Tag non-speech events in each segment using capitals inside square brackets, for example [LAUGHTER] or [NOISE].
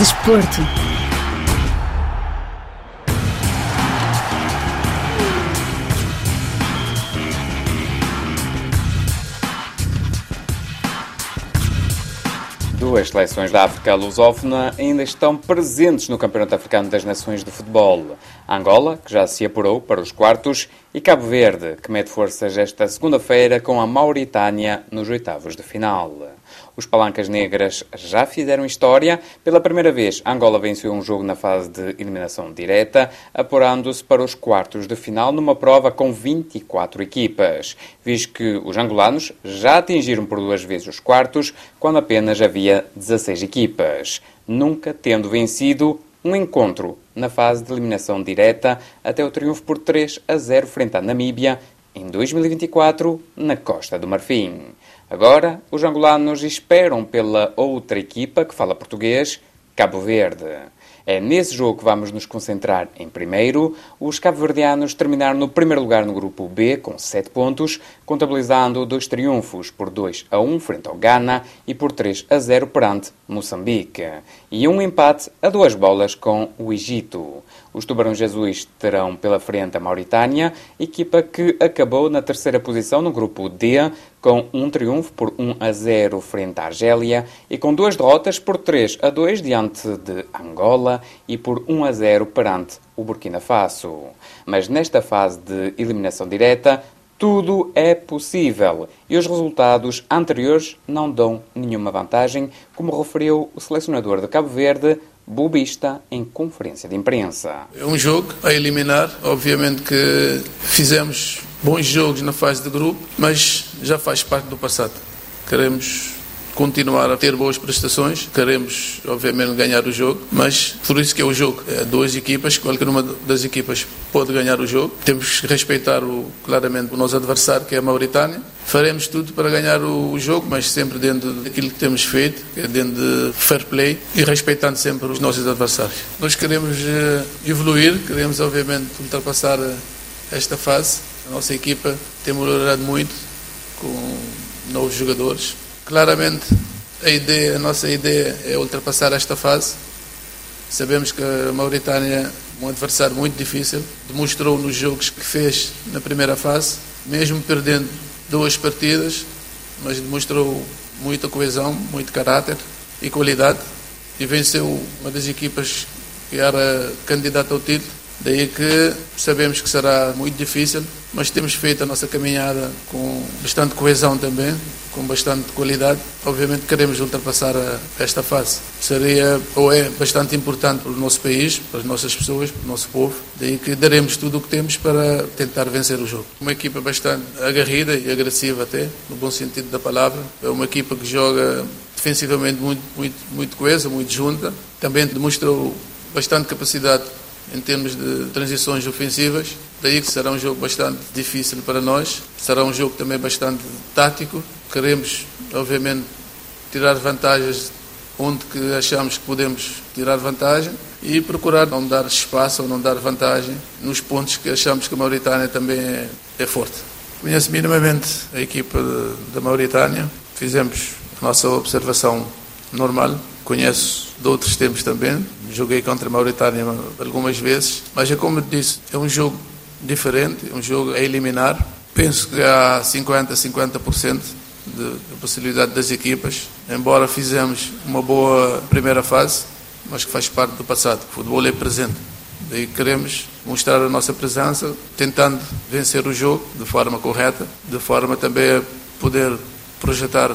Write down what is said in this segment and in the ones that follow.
Desporto. Duas seleções da África lusófona ainda estão presentes no Campeonato Africano das Nações de Futebol. Angola, que já se apurou para os quartos, e Cabo Verde, que mete forças esta segunda-feira com a Mauritânia nos oitavos de final. Os palancas negras já fizeram história. Pela primeira vez, Angola venceu um jogo na fase de eliminação direta, apurando-se para os quartos de final numa prova com 24 equipas, visto que os angolanos já atingiram por duas vezes os quartos, quando apenas havia 16 equipas, nunca tendo vencido um encontro na fase de eliminação direta até o triunfo por 3 a 0 frente à Namíbia em 2024 na Costa do Marfim. Agora, os angolanos esperam pela outra equipa que fala português, Cabo Verde. É nesse jogo que vamos nos concentrar em primeiro. Os cabo-verdianos terminaram no primeiro lugar no grupo B com 7 pontos, contabilizando dois triunfos por 2 a 1 frente ao Ghana e por 3 a 0 perante Moçambique. E um empate a duas bolas com o Egito. Os Tubarões Azuis terão pela frente a Mauritânia, equipa que acabou na terceira posição no grupo D, com um triunfo por 1 a 0 frente à Argélia e com duas derrotas por 3 a 2 diante de Angola e por 1 a 0 perante o Burkina Faso. Mas nesta fase de eliminação direta, tudo é possível e os resultados anteriores não dão nenhuma vantagem, como referiu o selecionador de Cabo Verde, Bubista, em conferência de imprensa. É um jogo a eliminar. Obviamente que fizemos bons jogos na fase de grupo, mas já faz parte do passado. Queremos continuar a ter boas prestações, queremos obviamente ganhar o jogo, mas por isso que é o jogo. É duas equipas, qualquer uma das equipas pode ganhar o jogo. Temos que respeitar o, claramente o nosso adversário, que é a Mauritânia. Faremos tudo para ganhar o, jogo, mas sempre dentro daquilo que temos feito, que é dentro de fair play e respeitando sempre os nossos adversários. Nós queremos uh, evoluir, queremos obviamente ultrapassar uh, esta fase. A nossa equipa tem melhorado muito com novos jogadores, Claramente, a ideia, a nossa ideia é ultrapassar esta fase. Sabemos que a Mauritânia é um adversário muito difícil, demonstrou nos jogos que fez na primeira fase, mesmo perdendo duas partidas, mas demonstrou muita coesão, muito caráter e qualidade e venceu uma das equipas que era candidata ao título. Daí que sabemos que será muito difícil, mas temos feito a nossa caminhada com bastante coesão também, com bastante qualidade. Obviamente queremos ultrapassar esta fase. Seria ou é bastante importante para o nosso país, para as nossas pessoas, para o nosso povo. Daí que daremos tudo o que temos para tentar vencer o jogo. Uma equipa bastante agarrida e agressiva até, no bom sentido da palavra. É uma equipa que joga defensivamente muito, muito, muito coesa, muito junta. Também demonstrou bastante capacidade em termos de transições ofensivas. Daí que será um jogo bastante difícil para nós. Será um jogo também bastante tático. Queremos, obviamente, tirar vantagens onde que achamos que podemos tirar vantagem e procurar não dar espaço ou não dar vantagem nos pontos que achamos que a Mauritânia também é, é forte. Conheço minimamente a equipa da Mauritânia. Fizemos a nossa observação normal. Conheço de outros tempos também. Joguei contra a Mauritânia algumas vezes, mas é como disse, é um jogo diferente, um jogo a eliminar. Penso que há 50, 50% de, de possibilidade das equipas, embora fizemos uma boa primeira fase, mas que faz parte do passado. O futebol é presente. Daí queremos mostrar a nossa presença, tentando vencer o jogo de forma correta, de forma também a poder projetar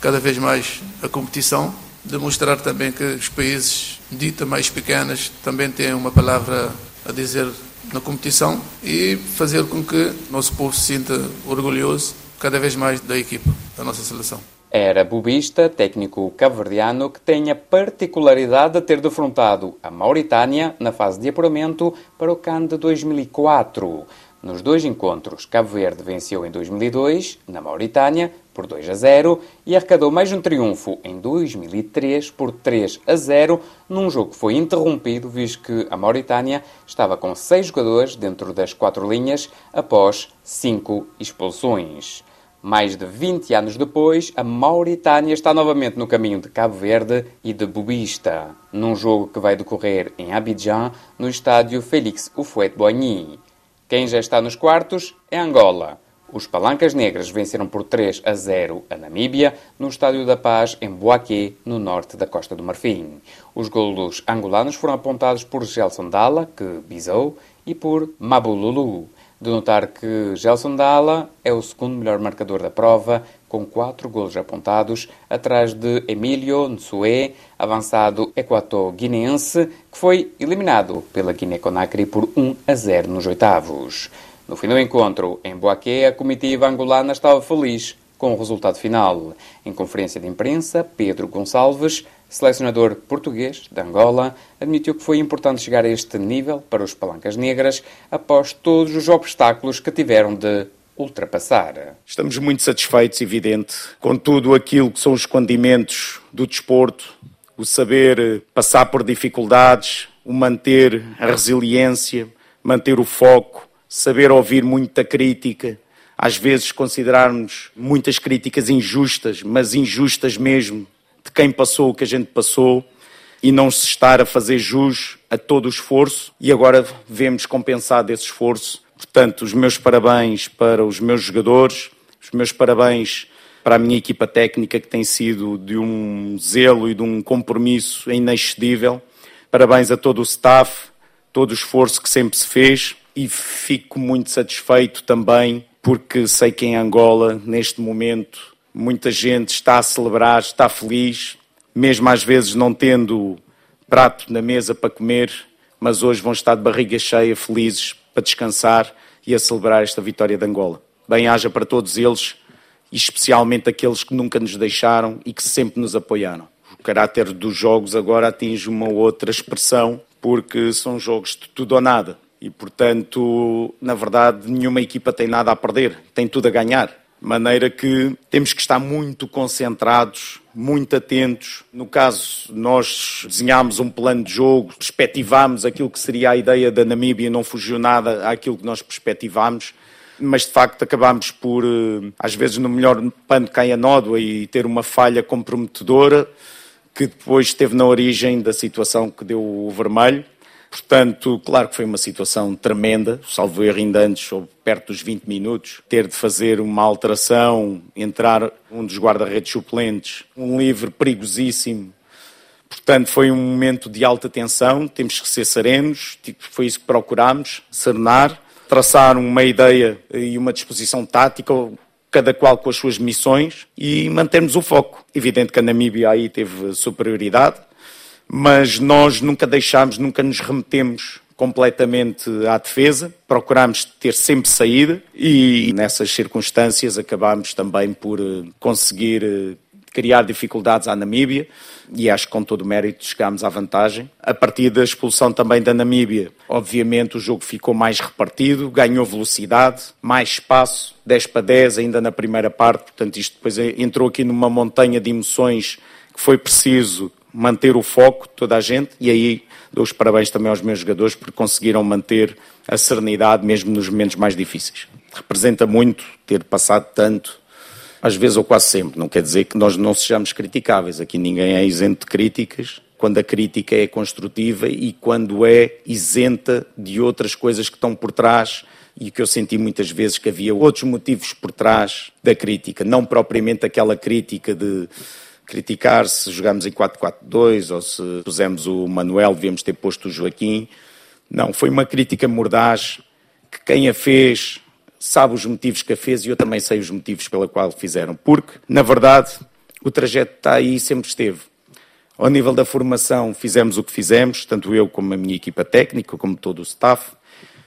cada vez mais a competição demonstrar também que os países dita mais pequenos também têm uma palavra a dizer na competição e fazer com que nosso povo se sinta orgulhoso cada vez mais da equipa, da nossa seleção. Era bubista, técnico cabo-verdiano, que tem a particularidade de ter defrontado a Mauritânia na fase de apuramento para o CAN de 2004. Nos dois encontros, Cabo Verde venceu em 2002, na Mauritânia, por 2 a 0 e arrecadou mais um triunfo em 2003 por 3 a 0, num jogo que foi interrompido, visto que a Mauritânia estava com seis jogadores dentro das quatro linhas após cinco expulsões. Mais de 20 anos depois, a Mauritânia está novamente no caminho de Cabo Verde e de Bubista, num jogo que vai decorrer em Abidjan, no estádio Félix Houphouët-Boigny. Quem já está nos quartos é Angola. Os Palancas Negras venceram por 3 a 0 a Namíbia, no Estádio da Paz, em Boaquê, no norte da Costa do Marfim. Os golos angolanos foram apontados por Gelson Dalla, que bisou, e por Mabululu. De notar que Gelson Dalla é o segundo melhor marcador da prova, com quatro golos apontados, atrás de Emílio Nsue, avançado equato-guineense, que foi eliminado pela Guiné-Conakry por 1 a 0 nos oitavos. No fim do encontro, em Boaquê, a comitiva angolana estava feliz com o resultado final. Em conferência de imprensa, Pedro Gonçalves, selecionador português de Angola, admitiu que foi importante chegar a este nível para os palancas negras após todos os obstáculos que tiveram de ultrapassar. Estamos muito satisfeitos, evidente, com tudo aquilo que são os condimentos do desporto, o saber passar por dificuldades, o manter a resiliência, manter o foco, saber ouvir muita crítica, às vezes considerarmos muitas críticas injustas, mas injustas mesmo, de quem passou o que a gente passou, e não se estar a fazer jus a todo o esforço, e agora vemos compensado esse esforço. Portanto, os meus parabéns para os meus jogadores, os meus parabéns para a minha equipa técnica, que tem sido de um zelo e de um compromisso inexcedível. Parabéns a todo o staff, todo o esforço que sempre se fez e fico muito satisfeito também porque sei que em Angola, neste momento, muita gente está a celebrar, está feliz, mesmo às vezes não tendo prato na mesa para comer, mas hoje vão estar de barriga cheia, felizes, para descansar e a celebrar esta vitória de Angola. Bem-haja para todos eles e especialmente aqueles que nunca nos deixaram e que sempre nos apoiaram. O caráter dos jogos agora atinge uma outra expressão, porque são jogos de tudo ou nada. E, portanto, na verdade, nenhuma equipa tem nada a perder, tem tudo a ganhar. De maneira que temos que estar muito concentrados, muito atentos. No caso, nós desenhámos um plano de jogo, perspectivámos aquilo que seria a ideia da Namíbia, não fugiu nada àquilo que nós perspectivámos mas de facto acabámos por, eh, às vezes, no melhor pano cai a nódoa e ter uma falha comprometedora que depois esteve na origem da situação que deu o vermelho. Portanto, claro que foi uma situação tremenda, salvo erro ainda antes, ou perto dos 20 minutos, ter de fazer uma alteração, entrar um dos guarda-redes suplentes, um livre perigosíssimo. Portanto, foi um momento de alta tensão, temos que ser serenos, tipo, foi isso que procurámos, serenar, traçar uma ideia e uma disposição tática, cada qual com as suas missões e mantermos o foco. Evidente que a Namíbia aí teve superioridade, mas nós nunca deixámos, nunca nos remetemos completamente à defesa, procurámos ter sempre saída e nessas circunstâncias acabámos também por eh, conseguir eh, criar dificuldades à Namíbia e acho que com todo o mérito chegámos à vantagem. A partir da expulsão também da Namíbia, obviamente o jogo ficou mais repartido, ganhou velocidade, mais espaço, 10 para 10 ainda na primeira parte, portanto isto depois entrou aqui numa montanha de emoções que foi preciso manter o foco, toda a gente, e aí dou os parabéns também aos meus jogadores porque conseguiram manter a serenidade mesmo nos momentos mais difíceis. Representa muito ter passado tanto, às vezes ou quase sempre. Não quer dizer que nós não sejamos criticáveis. Aqui ninguém é isento de críticas. Quando a crítica é construtiva e quando é isenta de outras coisas que estão por trás e que eu senti muitas vezes que havia outros motivos por trás da crítica, não propriamente aquela crítica de criticar se jogamos em 4-4-2 ou se pusemos o Manuel, devíamos ter posto o Joaquim. Não, foi uma crítica mordaz que quem a fez sabe os motivos que a fez e eu também sei os motivos pela qual fizeram. Porque, na verdade, o trajeto está aí e sempre esteve. Ao nível da formação, fizemos o que fizemos, tanto eu como a minha equipa técnica, como todo o staff.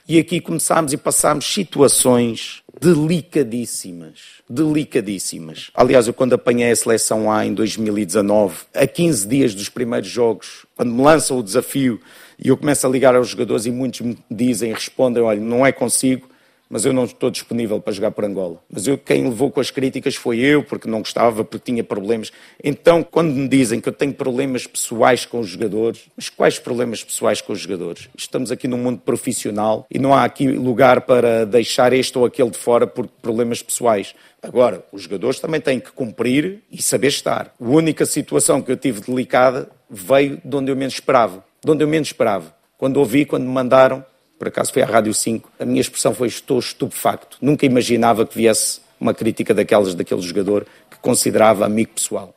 E aqui começámos e passámos situações delicadíssimas. Delicadíssimas. Aliás, eu quando apanhei a seleção A em 2019, a 15 dias dos primeiros jogos, quando me lançam o desafio e eu começo a ligar aos jogadores e muitos me dizem, respondem, olha, não é consigo, mas eu não estou disponível para jogar por Angola. Mas eu, quem levou com as críticas foi eu, porque não gostava, porque tinha problemas. Então, quando me dizem que eu tenho problemas pessoais com os jogadores, mas quais problemas pessoais com os jogadores? Estamos aqui num mundo profissional e não há aqui lugar para deixar este ou aquele de fora por problemas pessoais. Agora, os jogadores também têm que cumprir e saber estar. A única situação que eu tive delicada veio de onde eu menos esperava. De onde eu menos esperava. Quando ouvi, quando me mandaram por acaso foi à Rádio 5, a minha expressão foi estou estupefacto. Nunca imaginava que viesse uma crítica daquelas daquele jogador que considerava amigo pessoal.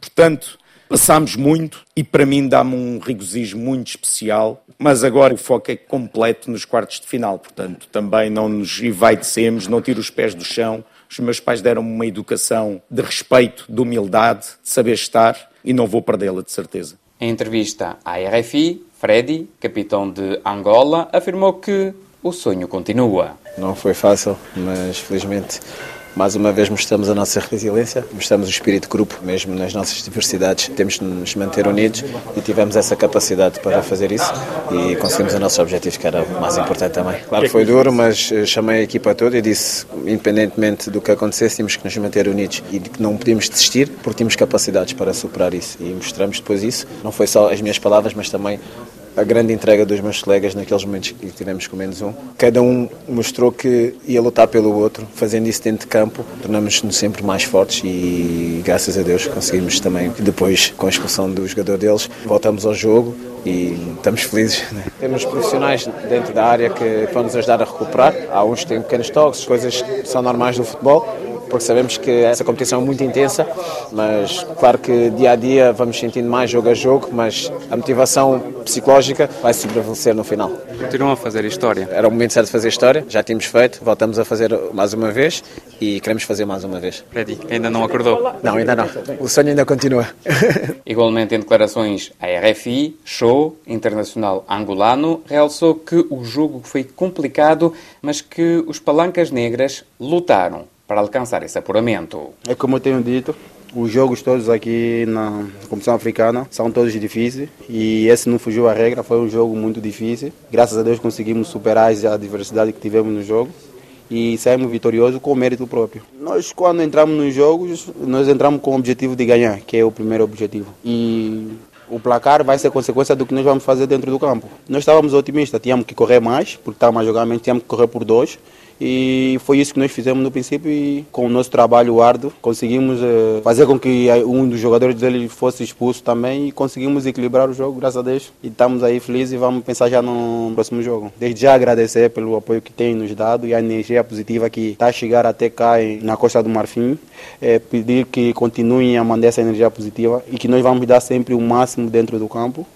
Portanto, passámos muito e para mim dá-me um regozijo muito especial, mas agora o foco é completo nos quartos de final, portanto, também não nos envaidecemos, não tiro os pés do chão. Os meus pais deram-me uma educação de respeito, de humildade, de saber estar e não vou perdê-la, de certeza. Em entrevista à RFI, Freddy, capitão de Angola, afirmou que o sonho continua. Não foi fácil, mas felizmente mais uma vez mostramos a nossa resiliência, mostramos o espírito de grupo, mesmo nas nossas diversidades. Temos de nos manter unidos e tivemos essa capacidade para fazer isso e conseguimos o nosso objetivo, que era o mais importante também. Claro que foi duro, mas eh, chamei a equipa toda e disse, independentemente do que acontecesse, tínhamos que nos manter unidos e que não podíamos desistir porque tínhamos capacidades para superar isso e mostramos depois isso. Não foi só as minhas palavras, mas também a grande entrega dos meus colegas naqueles momentos que tivemos com menos um. Cada um mostrou que ia lutar pelo outro, fazendo isso dentro de campo, tornamos-nos sempre mais fortes e graças a Deus conseguimos também, depois com a expulsão do jogador deles, voltamos ao jogo e estamos felizes. Né? Temos profissionais dentro da área que vão nos ajudar a recuperar. Há uns que têm pequenos toques, coisas que são normais do futebol porque sabemos que essa competição é muito intensa, mas claro que dia a dia vamos sentindo mais jogo a jogo, mas a motivação psicológica vai se prevalecer no final. Continuam a fazer história. Era o momento certo de fazer história, já tínhamos feito, voltamos a fazer mais uma vez e queremos fazer mais uma vez. Freddy, ainda não acordou? Não, ainda não. O sonho ainda continua. [LAUGHS] Igualmente em declarações à RFI, Show, internacional angolano, realçou que o jogo foi complicado, mas que os palancas negras lutaram para alcançar esse apuramento. É como eu tenho dito, os jogos todos aqui na competição africana são todos difíceis e esse não fugiu à regra, foi um jogo muito difícil. Graças a Deus conseguimos superar a adversidade que tivemos no jogo e saímos vitoriosos com mérito próprio. Nós, quando entramos nos jogos, nós entramos com o objetivo de ganhar, que é o primeiro objetivo. E o placar vai ser consequência do que nós vamos fazer dentro do campo. Nós estávamos otimistas, tínhamos que correr mais, porque estávamos a jogar tínhamos que correr por dois. E foi isso que nós fizemos no princípio e com o nosso trabalho árduo conseguimos uh, fazer com que um dos jogadores dele fosse expulso também e conseguimos equilibrar o jogo, graças a Deus. E estamos aí felizes e vamos pensar já no próximo jogo. Desde já agradecer pelo apoio que tem nos dado e a energia positiva que está a chegar até cá na Costa do Marfim. É, pedir que continuem a mandar essa energia positiva e que nós vamos dar sempre o máximo dentro do campo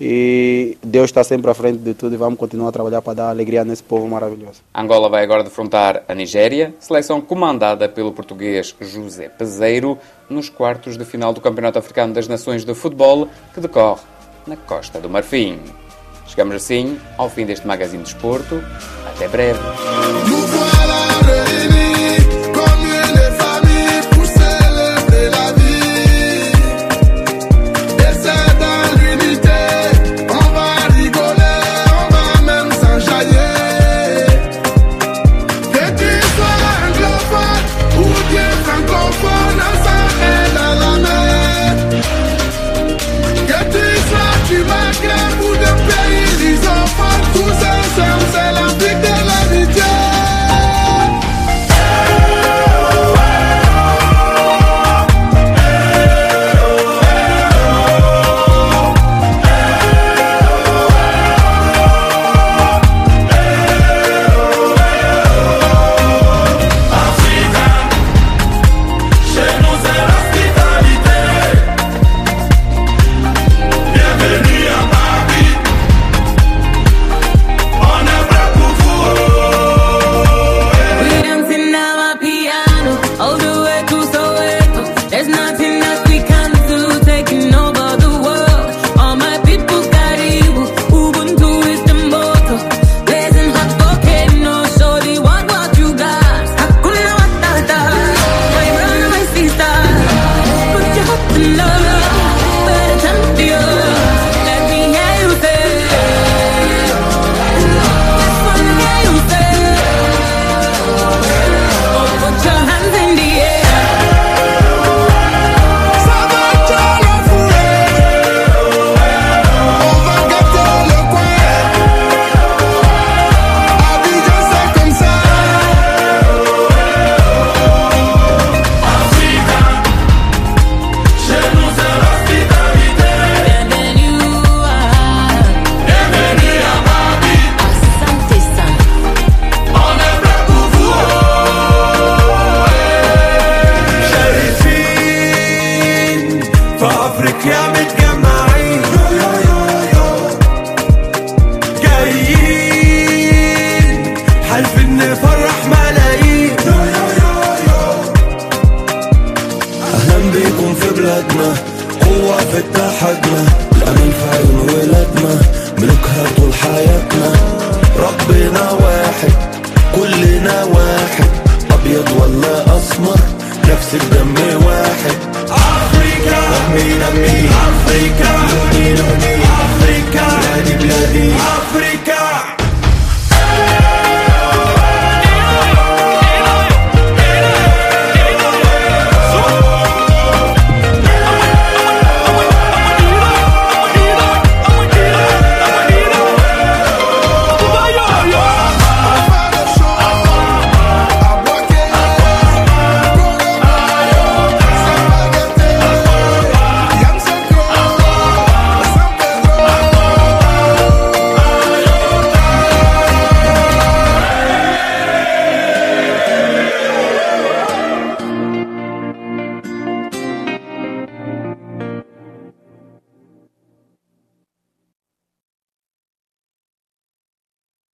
e Deus está sempre à frente de tudo e vamos continuar a trabalhar para dar alegria nesse povo maravilhoso. Angola vai agora defrontar a Nigéria, seleção comandada pelo português José Peseiro, nos quartos de final do Campeonato Africano das Nações de Futebol, que decorre na Costa do Marfim. Chegamos assim ao fim deste Magazine de Esporto. Até breve.